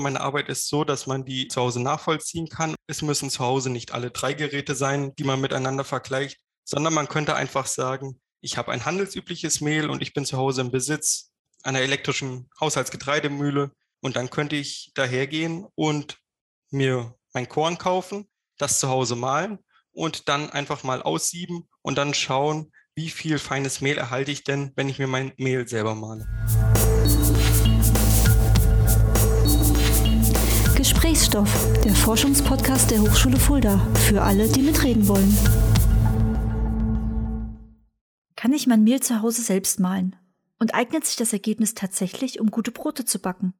Meine Arbeit ist so, dass man die zu Hause nachvollziehen kann. Es müssen zu Hause nicht alle drei Geräte sein, die man miteinander vergleicht, sondern man könnte einfach sagen, ich habe ein handelsübliches Mehl und ich bin zu Hause im Besitz einer elektrischen Haushaltsgetreidemühle und dann könnte ich dahergehen und mir mein Korn kaufen, das zu Hause mahlen und dann einfach mal aussieben und dann schauen, wie viel feines Mehl erhalte ich denn, wenn ich mir mein Mehl selber mahle. Gesprächsstoff, der Forschungspodcast der Hochschule Fulda, für alle, die mitreden wollen. Kann ich mein Mehl zu Hause selbst mahlen? Und eignet sich das Ergebnis tatsächlich, um gute Brote zu backen?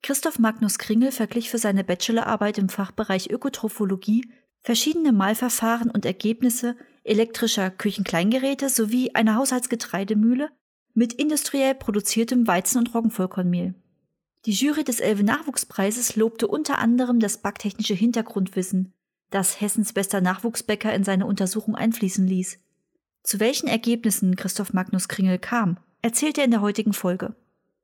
Christoph Magnus Kringel verglich für seine Bachelorarbeit im Fachbereich Ökotrophologie verschiedene Mahlverfahren und Ergebnisse elektrischer Küchenkleingeräte sowie einer Haushaltsgetreidemühle mit industriell produziertem Weizen- und Roggenvollkornmehl. Die Jury des Elbe Nachwuchspreises lobte unter anderem das backtechnische Hintergrundwissen, das Hessens bester Nachwuchsbäcker in seine Untersuchung einfließen ließ. Zu welchen Ergebnissen Christoph Magnus Kringel kam, erzählt er in der heutigen Folge.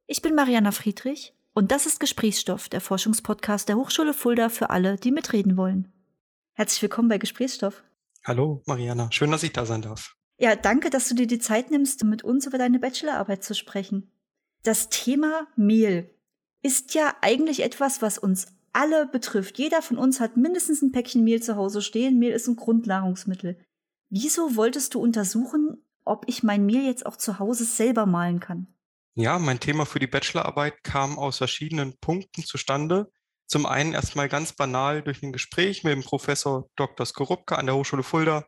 Ich bin Mariana Friedrich und das ist Gesprächsstoff, der Forschungspodcast der Hochschule Fulda für alle, die mitreden wollen. Herzlich willkommen bei Gesprächsstoff. Hallo, Mariana. Schön, dass ich da sein darf. Ja, danke, dass du dir die Zeit nimmst, mit uns über deine Bachelorarbeit zu sprechen. Das Thema Mehl ist ja eigentlich etwas, was uns alle betrifft. Jeder von uns hat mindestens ein Päckchen Mehl zu Hause stehen. Mehl ist ein Grundnahrungsmittel. Wieso wolltest du untersuchen, ob ich mein Mehl jetzt auch zu Hause selber malen kann? Ja, mein Thema für die Bachelorarbeit kam aus verschiedenen Punkten zustande. Zum einen erstmal ganz banal durch ein Gespräch mit dem Professor Dr. Skorupka an der Hochschule Fulda.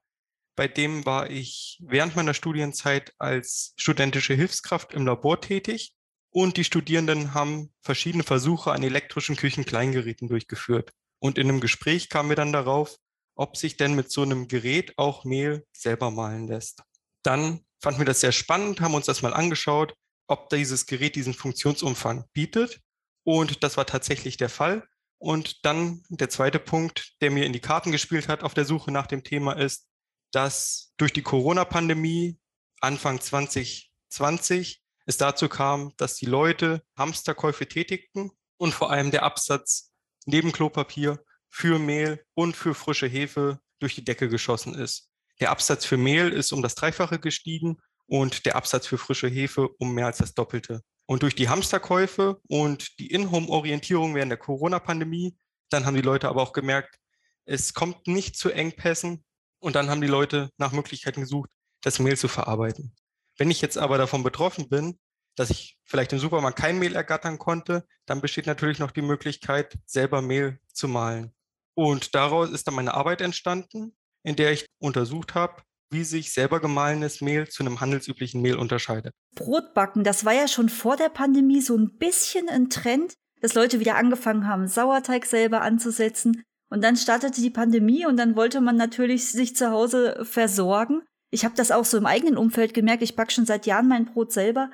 Bei dem war ich während meiner Studienzeit als studentische Hilfskraft im Labor tätig und die Studierenden haben verschiedene Versuche an elektrischen Küchenkleingeräten durchgeführt. Und in einem Gespräch kamen wir dann darauf, ob sich denn mit so einem Gerät auch Mehl selber malen lässt. Dann fanden wir das sehr spannend, haben uns das mal angeschaut, ob dieses Gerät diesen Funktionsumfang bietet. Und das war tatsächlich der Fall. Und dann der zweite Punkt, der mir in die Karten gespielt hat auf der Suche nach dem Thema ist, dass durch die Corona-Pandemie Anfang 2020 es dazu kam, dass die Leute Hamsterkäufe tätigten und vor allem der Absatz neben Klopapier für Mehl und für frische Hefe durch die Decke geschossen ist. Der Absatz für Mehl ist um das Dreifache gestiegen und der Absatz für frische Hefe um mehr als das Doppelte. Und durch die Hamsterkäufe und die In-Home-Orientierung während der Corona-Pandemie, dann haben die Leute aber auch gemerkt, es kommt nicht zu Engpässen und dann haben die Leute nach Möglichkeiten gesucht, das Mehl zu verarbeiten. Wenn ich jetzt aber davon betroffen bin, dass ich vielleicht im Supermarkt kein Mehl ergattern konnte, dann besteht natürlich noch die Möglichkeit, selber Mehl zu mahlen. Und daraus ist dann meine Arbeit entstanden, in der ich untersucht habe, wie sich selber gemahlenes Mehl zu einem handelsüblichen Mehl unterscheidet. Brotbacken, das war ja schon vor der Pandemie so ein bisschen ein Trend, dass Leute wieder angefangen haben, Sauerteig selber anzusetzen. Und dann startete die Pandemie und dann wollte man natürlich sich zu Hause versorgen. Ich habe das auch so im eigenen Umfeld gemerkt. Ich backe schon seit Jahren mein Brot selber.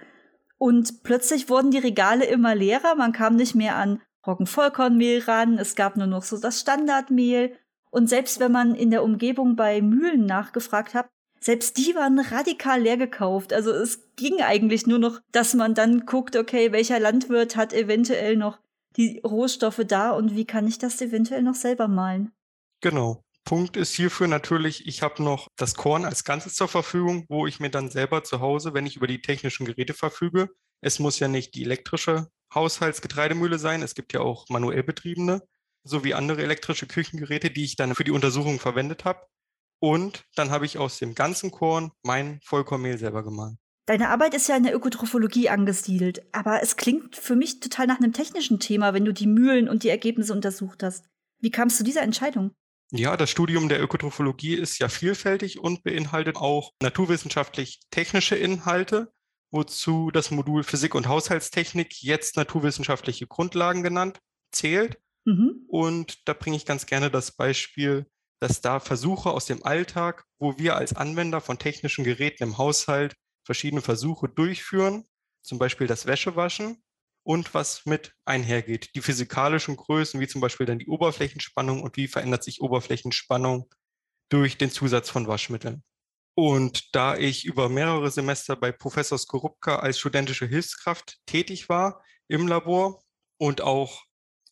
Und plötzlich wurden die Regale immer leerer. Man kam nicht mehr an Roggenvollkornmehl ran. Es gab nur noch so das Standardmehl. Und selbst wenn man in der Umgebung bei Mühlen nachgefragt hat, selbst die waren radikal leer gekauft. Also es ging eigentlich nur noch, dass man dann guckt, okay, welcher Landwirt hat eventuell noch die Rohstoffe da und wie kann ich das eventuell noch selber malen? Genau. Punkt ist hierfür natürlich, ich habe noch das Korn als Ganzes zur Verfügung, wo ich mir dann selber zu Hause, wenn ich über die technischen Geräte verfüge, es muss ja nicht die elektrische Haushaltsgetreidemühle sein, es gibt ja auch manuell betriebene, sowie andere elektrische Küchengeräte, die ich dann für die Untersuchung verwendet habe. Und dann habe ich aus dem ganzen Korn mein Vollkornmehl selber gemahlen. Deine Arbeit ist ja in der Ökotrophologie angesiedelt, aber es klingt für mich total nach einem technischen Thema, wenn du die Mühlen und die Ergebnisse untersucht hast. Wie kamst du zu dieser Entscheidung? Ja, das Studium der Ökotrophologie ist ja vielfältig und beinhaltet auch naturwissenschaftlich-technische Inhalte, wozu das Modul Physik und Haushaltstechnik, jetzt naturwissenschaftliche Grundlagen genannt, zählt. Mhm. Und da bringe ich ganz gerne das Beispiel, dass da Versuche aus dem Alltag, wo wir als Anwender von technischen Geräten im Haushalt verschiedene Versuche durchführen, zum Beispiel das Wäschewaschen, und was mit einhergeht. Die physikalischen Größen, wie zum Beispiel dann die Oberflächenspannung und wie verändert sich Oberflächenspannung durch den Zusatz von Waschmitteln. Und da ich über mehrere Semester bei Professor Skorupka als studentische Hilfskraft tätig war im Labor und auch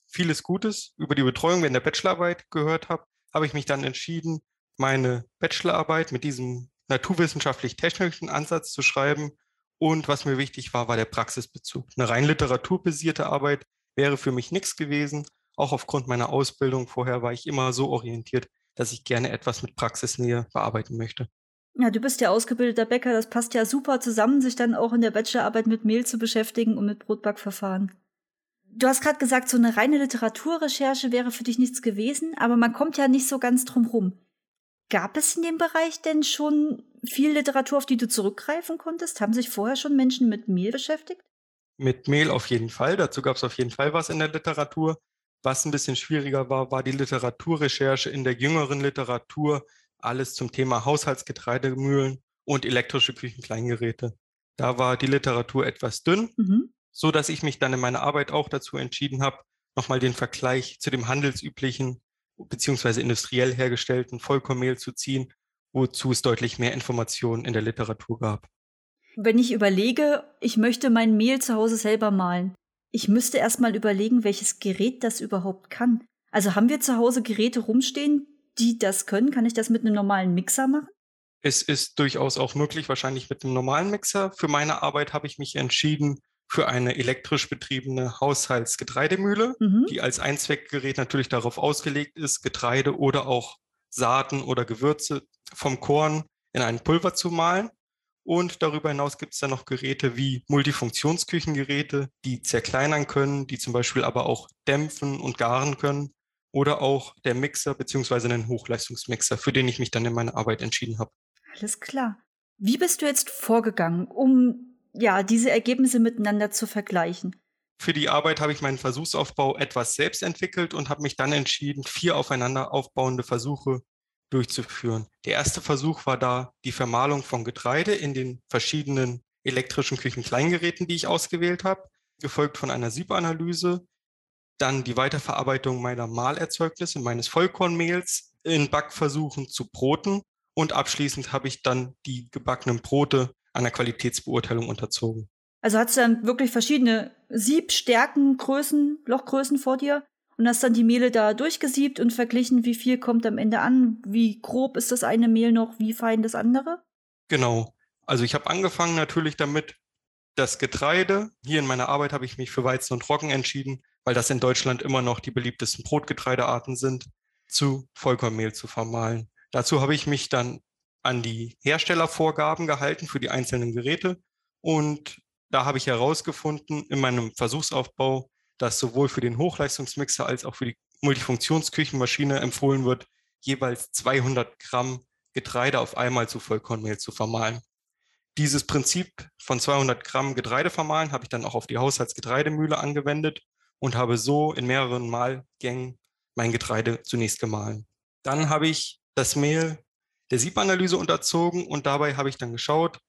vieles Gutes über die Betreuung während der Bachelorarbeit gehört habe, habe ich mich dann entschieden, meine Bachelorarbeit mit diesem naturwissenschaftlich-technischen Ansatz zu schreiben. Und was mir wichtig war, war der Praxisbezug. Eine rein literaturbasierte Arbeit wäre für mich nichts gewesen. Auch aufgrund meiner Ausbildung vorher war ich immer so orientiert, dass ich gerne etwas mit Praxisnähe bearbeiten möchte. Ja, du bist ja ausgebildeter Bäcker, das passt ja super zusammen, sich dann auch in der Bachelorarbeit mit Mehl zu beschäftigen und mit Brotbackverfahren. Du hast gerade gesagt, so eine reine Literaturrecherche wäre für dich nichts gewesen, aber man kommt ja nicht so ganz drum rum. Gab es in dem Bereich denn schon viel Literatur, auf die du zurückgreifen konntest? Haben sich vorher schon Menschen mit Mehl beschäftigt? Mit Mehl auf jeden Fall. Dazu gab es auf jeden Fall was in der Literatur. Was ein bisschen schwieriger war, war die Literaturrecherche in der jüngeren Literatur. Alles zum Thema Haushaltsgetreidemühlen und elektrische Küchenkleingeräte. Da war die Literatur etwas dünn, mhm. so dass ich mich dann in meiner Arbeit auch dazu entschieden habe, nochmal den Vergleich zu dem handelsüblichen beziehungsweise industriell hergestellten Vollkornmehl zu ziehen, wozu es deutlich mehr Informationen in der Literatur gab. Wenn ich überlege, ich möchte mein Mehl zu Hause selber mahlen, ich müsste erst mal überlegen, welches Gerät das überhaupt kann. Also haben wir zu Hause Geräte rumstehen, die das können? Kann ich das mit einem normalen Mixer machen? Es ist durchaus auch möglich, wahrscheinlich mit einem normalen Mixer. Für meine Arbeit habe ich mich entschieden für eine elektrisch betriebene Haushaltsgetreidemühle, mhm. die als Einzweckgerät natürlich darauf ausgelegt ist, Getreide oder auch Saaten oder Gewürze vom Korn in ein Pulver zu mahlen. Und darüber hinaus gibt es dann noch Geräte wie Multifunktionsküchengeräte, die zerkleinern können, die zum Beispiel aber auch dämpfen und garen können. Oder auch der Mixer beziehungsweise einen Hochleistungsmixer, für den ich mich dann in meiner Arbeit entschieden habe. Alles klar. Wie bist du jetzt vorgegangen, um ja, diese Ergebnisse miteinander zu vergleichen? Für die Arbeit habe ich meinen Versuchsaufbau etwas selbst entwickelt und habe mich dann entschieden, vier aufeinander aufbauende Versuche durchzuführen. Der erste Versuch war da die Vermahlung von Getreide in den verschiedenen elektrischen Küchenkleingeräten, die ich ausgewählt habe, gefolgt von einer Siebanalyse, dann die Weiterverarbeitung meiner Mahlerzeugnisse, meines Vollkornmehls in Backversuchen zu Broten und abschließend habe ich dann die gebackenen Brote einer Qualitätsbeurteilung unterzogen. Also hast du dann wirklich verschiedene Siebstärken, Größen, Lochgrößen vor dir und hast dann die Mehle da durchgesiebt und verglichen, wie viel kommt am Ende an, wie grob ist das eine Mehl noch, wie fein das andere? Genau. Also ich habe angefangen natürlich damit, das Getreide, hier in meiner Arbeit habe ich mich für Weizen und Roggen entschieden, weil das in Deutschland immer noch die beliebtesten Brotgetreidearten sind, zu Vollkornmehl zu vermahlen. Dazu habe ich mich dann an die Herstellervorgaben gehalten für die einzelnen Geräte und da habe ich herausgefunden in meinem Versuchsaufbau, dass sowohl für den Hochleistungsmixer als auch für die Multifunktionsküchenmaschine empfohlen wird, jeweils 200 Gramm Getreide auf einmal zu Vollkornmehl zu vermahlen. Dieses Prinzip von 200 Gramm Getreide vermahlen habe ich dann auch auf die Haushaltsgetreidemühle angewendet und habe so in mehreren Mahlgängen mein Getreide zunächst gemahlen. Dann habe ich das Mehl der Siebanalyse unterzogen und dabei habe ich dann geschaut,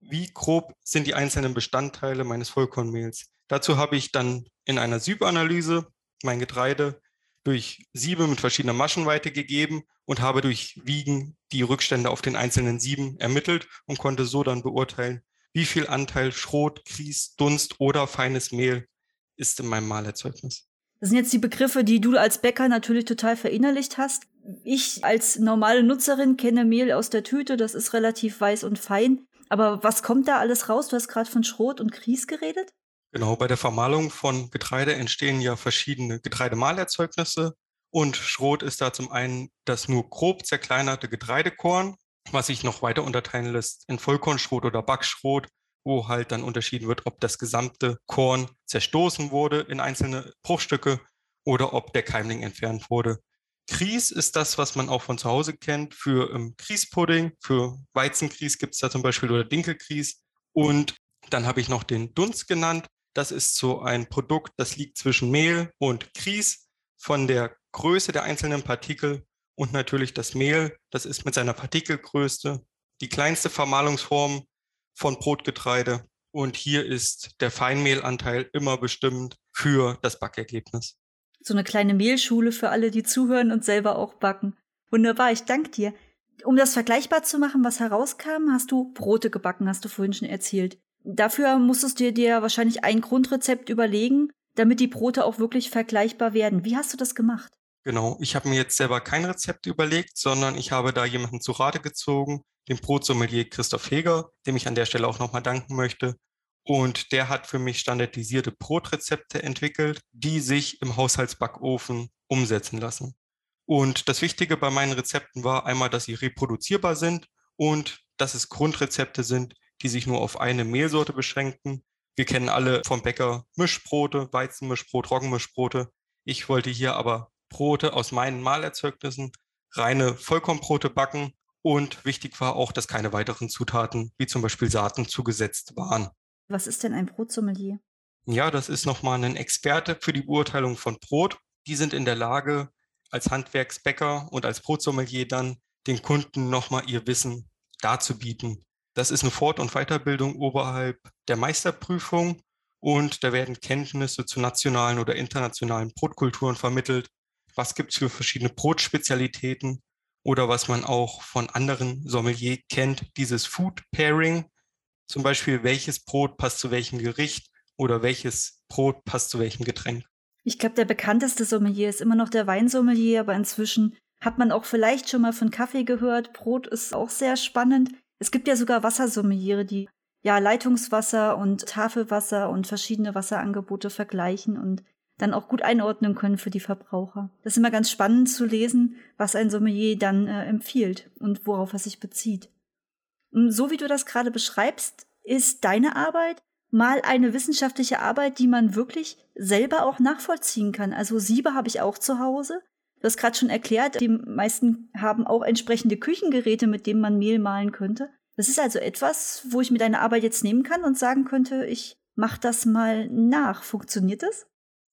wie grob sind die einzelnen Bestandteile meines Vollkornmehls. Dazu habe ich dann in einer Siebanalyse mein Getreide durch Siebe mit verschiedener Maschenweite gegeben und habe durch Wiegen die Rückstände auf den einzelnen Sieben ermittelt und konnte so dann beurteilen, wie viel Anteil Schrot, Grieß, Dunst oder feines Mehl ist in meinem Mahlerzeugnis. Das sind jetzt die Begriffe, die du als Bäcker natürlich total verinnerlicht hast. Ich als normale Nutzerin kenne Mehl aus der Tüte, das ist relativ weiß und fein. Aber was kommt da alles raus? Du hast gerade von Schrot und Grieß geredet? Genau, bei der Vermahlung von Getreide entstehen ja verschiedene Getreidemahlerzeugnisse. Und Schrot ist da zum einen das nur grob zerkleinerte Getreidekorn, was sich noch weiter unterteilen lässt in Vollkornschrot oder Backschrot, wo halt dann unterschieden wird, ob das gesamte Korn zerstoßen wurde in einzelne Bruchstücke oder ob der Keimling entfernt wurde. Grieß ist das, was man auch von zu Hause kennt für ähm, Grießpudding. Für Weizengrieß gibt es da zum Beispiel oder Dinkelgrieß. Und dann habe ich noch den Dunst genannt. Das ist so ein Produkt, das liegt zwischen Mehl und Grieß von der Größe der einzelnen Partikel und natürlich das Mehl. Das ist mit seiner Partikelgröße die kleinste Vermahlungsform von Brotgetreide. Und hier ist der Feinmehlanteil immer bestimmt für das Backergebnis. So eine kleine Mehlschule für alle, die zuhören und selber auch backen. Wunderbar, ich danke dir. Um das vergleichbar zu machen, was herauskam, hast du Brote gebacken, hast du vorhin schon erzählt. Dafür musstest du dir wahrscheinlich ein Grundrezept überlegen, damit die Brote auch wirklich vergleichbar werden. Wie hast du das gemacht? Genau, ich habe mir jetzt selber kein Rezept überlegt, sondern ich habe da jemanden zu Rate gezogen, den Brotsommelier Christoph Heger, dem ich an der Stelle auch nochmal danken möchte. Und der hat für mich standardisierte Brotrezepte entwickelt, die sich im Haushaltsbackofen umsetzen lassen. Und das Wichtige bei meinen Rezepten war einmal, dass sie reproduzierbar sind und dass es Grundrezepte sind, die sich nur auf eine Mehlsorte beschränken. Wir kennen alle vom Bäcker Mischbrote, Weizenmischbrot, Roggenmischbrote. Ich wollte hier aber Brote aus meinen Malerzeugnissen, reine Vollkornbrote backen und wichtig war auch, dass keine weiteren Zutaten, wie zum Beispiel Saaten, zugesetzt waren. Was ist denn ein Brotsommelier? Ja, das ist nochmal ein Experte für die Beurteilung von Brot. Die sind in der Lage, als Handwerksbäcker und als Brotsommelier dann den Kunden nochmal ihr Wissen darzubieten. Das ist eine Fort- und Weiterbildung oberhalb der Meisterprüfung und da werden Kenntnisse zu nationalen oder internationalen Brotkulturen vermittelt. Was gibt es für verschiedene Brotspezialitäten oder was man auch von anderen Sommelier kennt, dieses Food Pairing. Zum Beispiel, welches Brot passt zu welchem Gericht oder welches Brot passt zu welchem Getränk. Ich glaube, der bekannteste Sommelier ist immer noch der Weinsommelier, aber inzwischen hat man auch vielleicht schon mal von Kaffee gehört. Brot ist auch sehr spannend. Es gibt ja sogar Wassersommeliere, die ja Leitungswasser und Tafelwasser und verschiedene Wasserangebote vergleichen und dann auch gut einordnen können für die Verbraucher. Das ist immer ganz spannend zu lesen, was ein Sommelier dann äh, empfiehlt und worauf er sich bezieht. Und so wie du das gerade beschreibst, ist deine Arbeit mal eine wissenschaftliche Arbeit, die man wirklich selber auch nachvollziehen kann. Also Siebe habe ich auch zu Hause. Du hast gerade schon erklärt, die meisten haben auch entsprechende Küchengeräte, mit denen man Mehl mahlen könnte. Das ist also etwas, wo ich mir deine Arbeit jetzt nehmen kann und sagen könnte, ich mache das mal nach. Funktioniert das?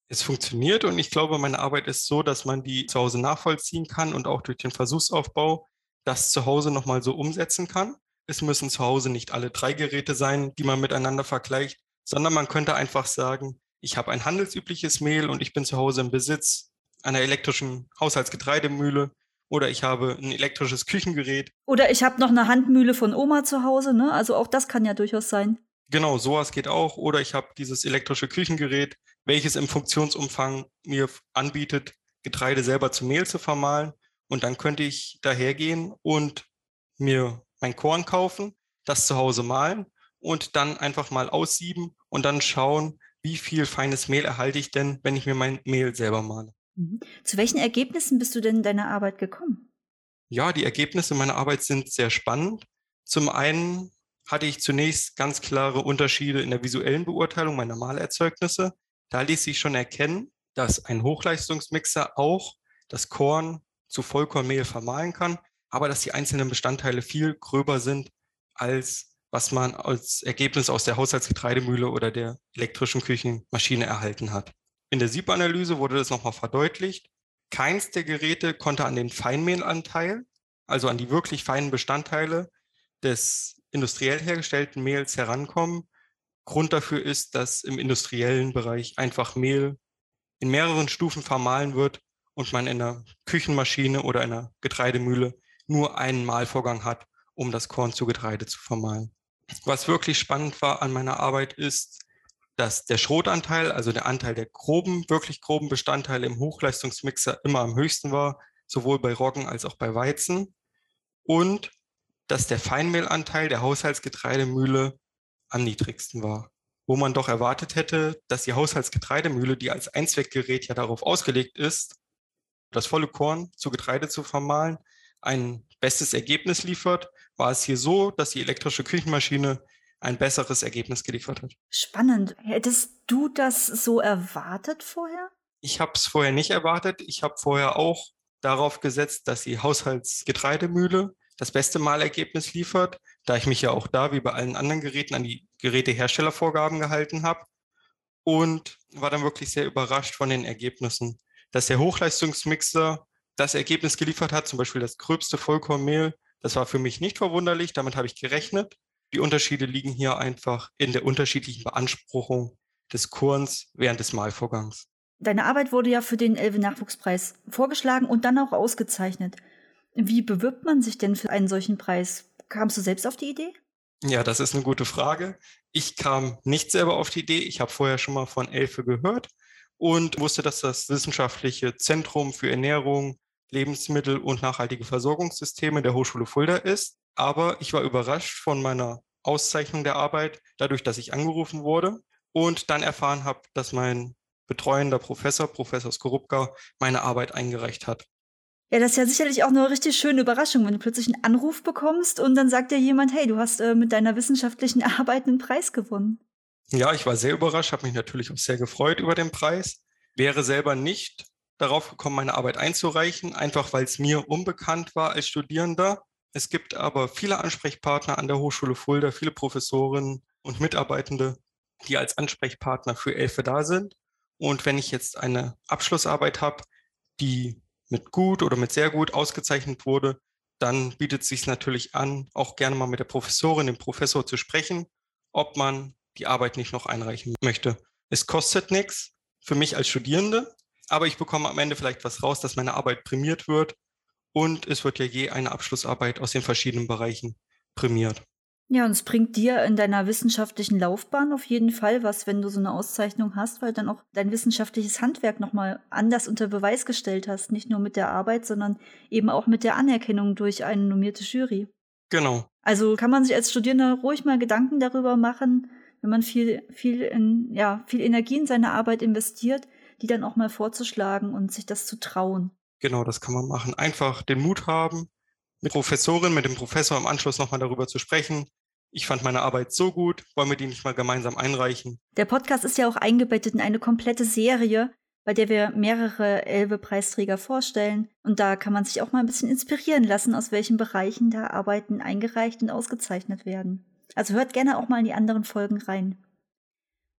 Es funktioniert und ich glaube, meine Arbeit ist so, dass man die zu Hause nachvollziehen kann und auch durch den Versuchsaufbau das zu Hause nochmal so umsetzen kann. Es müssen zu Hause nicht alle drei Geräte sein, die man miteinander vergleicht, sondern man könnte einfach sagen, ich habe ein handelsübliches Mehl und ich bin zu Hause im Besitz einer elektrischen Haushaltsgetreidemühle oder ich habe ein elektrisches Küchengerät. Oder ich habe noch eine Handmühle von Oma zu Hause, ne? Also auch das kann ja durchaus sein. Genau, sowas geht auch. Oder ich habe dieses elektrische Küchengerät, welches im Funktionsumfang mir anbietet, Getreide selber zu Mehl zu vermahlen. Und dann könnte ich dahergehen und mir mein Korn kaufen, das zu Hause mahlen und dann einfach mal aussieben und dann schauen, wie viel feines Mehl erhalte ich denn, wenn ich mir mein Mehl selber mahle. Mhm. Zu welchen Ergebnissen bist du denn in deiner Arbeit gekommen? Ja, die Ergebnisse meiner Arbeit sind sehr spannend. Zum einen hatte ich zunächst ganz klare Unterschiede in der visuellen Beurteilung meiner Malerzeugnisse. Da ließ sich schon erkennen, dass ein Hochleistungsmixer auch das Korn zu Vollkornmehl vermahlen kann, aber dass die einzelnen Bestandteile viel gröber sind, als was man als Ergebnis aus der Haushaltsgetreidemühle oder der elektrischen Küchenmaschine erhalten hat. In der Siebanalyse wurde das nochmal verdeutlicht. Keins der Geräte konnte an den Feinmehlanteil, also an die wirklich feinen Bestandteile des industriell hergestellten Mehls herankommen. Grund dafür ist, dass im industriellen Bereich einfach Mehl in mehreren Stufen vermahlen wird und man in einer Küchenmaschine oder einer Getreidemühle nur einen Mahlvorgang hat, um das Korn zu Getreide zu vermahlen. Was wirklich spannend war an meiner Arbeit ist, dass der Schrotanteil, also der Anteil der groben, wirklich groben Bestandteile im Hochleistungsmixer immer am höchsten war, sowohl bei Roggen als auch bei Weizen. Und dass der Feinmehlanteil der Haushaltsgetreidemühle am niedrigsten war. Wo man doch erwartet hätte, dass die Haushaltsgetreidemühle, die als Einzweckgerät ja darauf ausgelegt ist, das volle Korn zu Getreide zu vermahlen, ein bestes Ergebnis liefert, war es hier so, dass die elektrische Küchenmaschine ein besseres Ergebnis geliefert hat. Spannend. Hättest du das so erwartet vorher? Ich habe es vorher nicht erwartet. Ich habe vorher auch darauf gesetzt, dass die Haushaltsgetreidemühle das beste Malergebnis liefert, da ich mich ja auch da wie bei allen anderen Geräten an die Geräteherstellervorgaben gehalten habe und war dann wirklich sehr überrascht von den Ergebnissen, dass der Hochleistungsmixer das Ergebnis geliefert hat, zum Beispiel das gröbste Vollkornmehl. Das war für mich nicht verwunderlich, damit habe ich gerechnet. Die Unterschiede liegen hier einfach in der unterschiedlichen Beanspruchung des Korns während des Mahlvorgangs. Deine Arbeit wurde ja für den Elbe-Nachwuchspreis vorgeschlagen und dann auch ausgezeichnet. Wie bewirbt man sich denn für einen solchen Preis? Kamst du selbst auf die Idee? Ja, das ist eine gute Frage. Ich kam nicht selber auf die Idee. Ich habe vorher schon mal von Elfe gehört und wusste, dass das wissenschaftliche Zentrum für Ernährung, Lebensmittel und nachhaltige Versorgungssysteme der Hochschule Fulda ist. Aber ich war überrascht von meiner Auszeichnung der Arbeit, dadurch, dass ich angerufen wurde und dann erfahren habe, dass mein betreuender Professor, Professor Skorupka, meine Arbeit eingereicht hat. Ja, das ist ja sicherlich auch eine richtig schöne Überraschung, wenn du plötzlich einen Anruf bekommst und dann sagt dir jemand, hey, du hast äh, mit deiner wissenschaftlichen Arbeit einen Preis gewonnen. Ja, ich war sehr überrascht, habe mich natürlich auch sehr gefreut über den Preis. Wäre selber nicht darauf gekommen, meine Arbeit einzureichen, einfach weil es mir unbekannt war als Studierender. Es gibt aber viele Ansprechpartner an der Hochschule Fulda, viele Professoren und Mitarbeitende, die als Ansprechpartner für Elfe da sind. Und wenn ich jetzt eine Abschlussarbeit habe, die mit gut oder mit sehr gut ausgezeichnet wurde, dann bietet es sich natürlich an, auch gerne mal mit der Professorin, dem Professor zu sprechen, ob man die Arbeit nicht noch einreichen möchte. Es kostet nichts für mich als Studierende, aber ich bekomme am Ende vielleicht was raus, dass meine Arbeit prämiert wird und es wird ja je eine Abschlussarbeit aus den verschiedenen Bereichen prämiert. Ja, und es bringt dir in deiner wissenschaftlichen Laufbahn auf jeden Fall was, wenn du so eine Auszeichnung hast, weil dann auch dein wissenschaftliches Handwerk nochmal anders unter Beweis gestellt hast. Nicht nur mit der Arbeit, sondern eben auch mit der Anerkennung durch eine normierte Jury. Genau. Also kann man sich als Studierender ruhig mal Gedanken darüber machen, wenn man viel, viel, in, ja, viel Energie in seine Arbeit investiert, die dann auch mal vorzuschlagen und sich das zu trauen. Genau, das kann man machen. Einfach den Mut haben, mit Professorin, mit dem Professor im Anschluss nochmal darüber zu sprechen. Ich fand meine Arbeit so gut, wollen wir die nicht mal gemeinsam einreichen? Der Podcast ist ja auch eingebettet in eine komplette Serie, bei der wir mehrere Elbe-Preisträger vorstellen. Und da kann man sich auch mal ein bisschen inspirieren lassen, aus welchen Bereichen da Arbeiten eingereicht und ausgezeichnet werden. Also hört gerne auch mal in die anderen Folgen rein.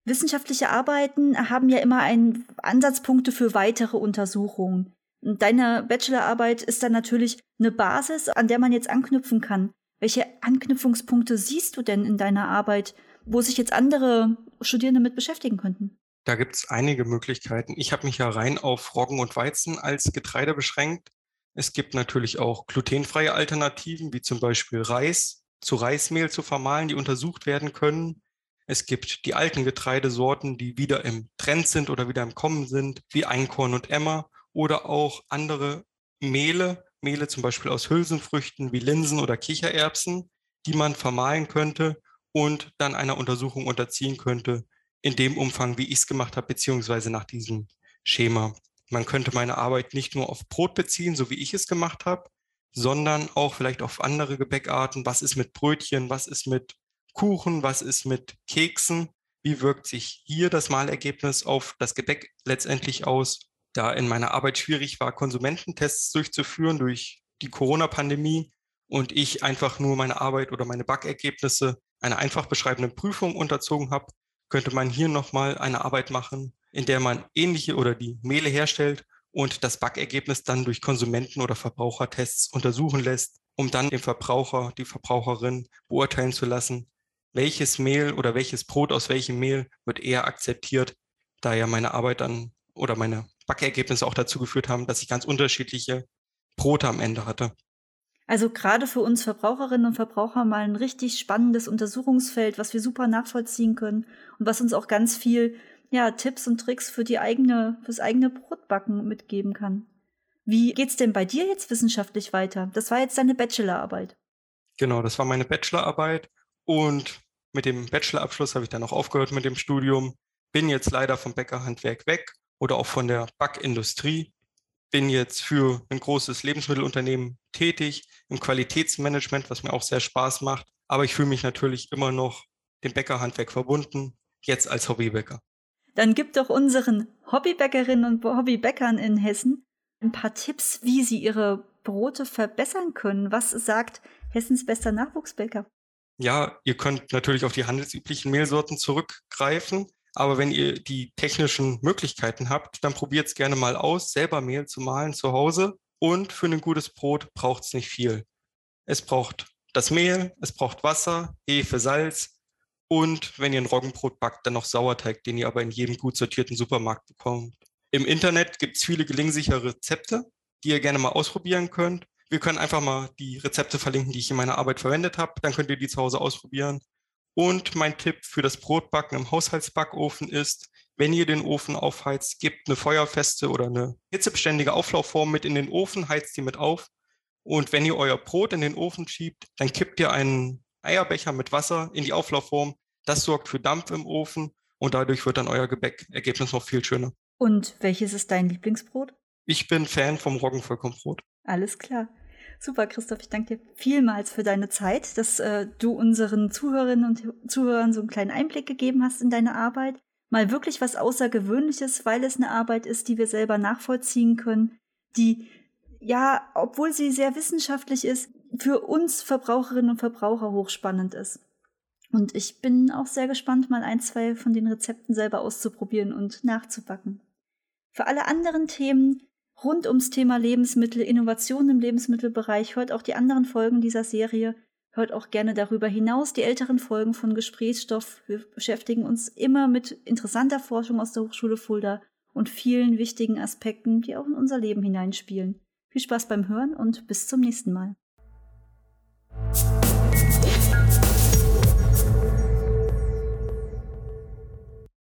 Wissenschaftliche Arbeiten haben ja immer einen Ansatzpunkte für weitere Untersuchungen. Deine Bachelorarbeit ist dann natürlich eine Basis, an der man jetzt anknüpfen kann. Welche Anknüpfungspunkte siehst du denn in deiner Arbeit, wo sich jetzt andere Studierende mit beschäftigen könnten? Da gibt es einige Möglichkeiten. Ich habe mich ja rein auf Roggen und Weizen als Getreide beschränkt. Es gibt natürlich auch glutenfreie Alternativen, wie zum Beispiel Reis zu Reismehl zu vermahlen, die untersucht werden können. Es gibt die alten Getreidesorten, die wieder im Trend sind oder wieder im Kommen sind, wie Einkorn und Emmer oder auch andere Mehle, Mehle zum Beispiel aus Hülsenfrüchten wie Linsen oder Kichererbsen, die man vermahlen könnte und dann einer Untersuchung unterziehen könnte, in dem Umfang, wie ich es gemacht habe, beziehungsweise nach diesem Schema. Man könnte meine Arbeit nicht nur auf Brot beziehen, so wie ich es gemacht habe, sondern auch vielleicht auf andere Gebäckarten. Was ist mit Brötchen? Was ist mit Kuchen? Was ist mit Keksen? Wie wirkt sich hier das Malergebnis auf das Gebäck letztendlich aus? da in meiner Arbeit schwierig war, Konsumententests durchzuführen durch die Corona-Pandemie und ich einfach nur meine Arbeit oder meine Backergebnisse einer einfach beschreibenden Prüfung unterzogen habe, könnte man hier nochmal eine Arbeit machen, in der man ähnliche oder die Mehle herstellt und das Backergebnis dann durch Konsumenten- oder Verbrauchertests untersuchen lässt, um dann den Verbraucher, die Verbraucherin beurteilen zu lassen, welches Mehl oder welches Brot aus welchem Mehl wird eher akzeptiert, da ja meine Arbeit dann oder meine Backergebnisse auch dazu geführt haben, dass ich ganz unterschiedliche Brote am Ende hatte. Also gerade für uns Verbraucherinnen und Verbraucher mal ein richtig spannendes Untersuchungsfeld, was wir super nachvollziehen können und was uns auch ganz viel ja, Tipps und Tricks für die eigene, fürs eigene Brotbacken mitgeben kann. Wie geht's denn bei dir jetzt wissenschaftlich weiter? Das war jetzt deine Bachelorarbeit. Genau, das war meine Bachelorarbeit und mit dem Bachelorabschluss habe ich dann auch aufgehört mit dem Studium. Bin jetzt leider vom Bäckerhandwerk weg oder auch von der Backindustrie. Bin jetzt für ein großes Lebensmittelunternehmen tätig im Qualitätsmanagement, was mir auch sehr Spaß macht. Aber ich fühle mich natürlich immer noch dem Bäckerhandwerk verbunden, jetzt als Hobbybäcker. Dann gib doch unseren Hobbybäckerinnen und Hobbybäckern in Hessen ein paar Tipps, wie sie ihre Brote verbessern können. Was sagt Hessens bester Nachwuchsbäcker? Ja, ihr könnt natürlich auf die handelsüblichen Mehlsorten zurückgreifen. Aber wenn ihr die technischen Möglichkeiten habt, dann probiert es gerne mal aus, selber Mehl zu mahlen zu Hause. Und für ein gutes Brot braucht es nicht viel. Es braucht das Mehl, es braucht Wasser, Hefe, Salz und wenn ihr ein Roggenbrot backt, dann noch Sauerteig, den ihr aber in jedem gut sortierten Supermarkt bekommt. Im Internet gibt es viele gelingsichere Rezepte, die ihr gerne mal ausprobieren könnt. Wir können einfach mal die Rezepte verlinken, die ich in meiner Arbeit verwendet habe. Dann könnt ihr die zu Hause ausprobieren. Und mein Tipp für das Brotbacken im Haushaltsbackofen ist, wenn ihr den Ofen aufheizt, gebt eine feuerfeste oder eine hitzebeständige Auflaufform mit in den Ofen, heizt die mit auf. Und wenn ihr euer Brot in den Ofen schiebt, dann kippt ihr einen Eierbecher mit Wasser in die Auflaufform. Das sorgt für Dampf im Ofen und dadurch wird dann euer Gebäckergebnis noch viel schöner. Und welches ist dein Lieblingsbrot? Ich bin Fan vom Roggenvollkornbrot. Alles klar. Super, Christoph. Ich danke dir vielmals für deine Zeit, dass äh, du unseren Zuhörerinnen und Zuhörern so einen kleinen Einblick gegeben hast in deine Arbeit. Mal wirklich was Außergewöhnliches, weil es eine Arbeit ist, die wir selber nachvollziehen können, die, ja, obwohl sie sehr wissenschaftlich ist, für uns Verbraucherinnen und Verbraucher hochspannend ist. Und ich bin auch sehr gespannt, mal ein, zwei von den Rezepten selber auszuprobieren und nachzubacken. Für alle anderen Themen rund ums Thema Lebensmittel, Innovation im Lebensmittelbereich, hört auch die anderen Folgen dieser Serie, hört auch gerne darüber hinaus die älteren Folgen von Gesprächsstoff. Wir beschäftigen uns immer mit interessanter Forschung aus der Hochschule Fulda und vielen wichtigen Aspekten, die auch in unser Leben hineinspielen. Viel Spaß beim Hören und bis zum nächsten Mal.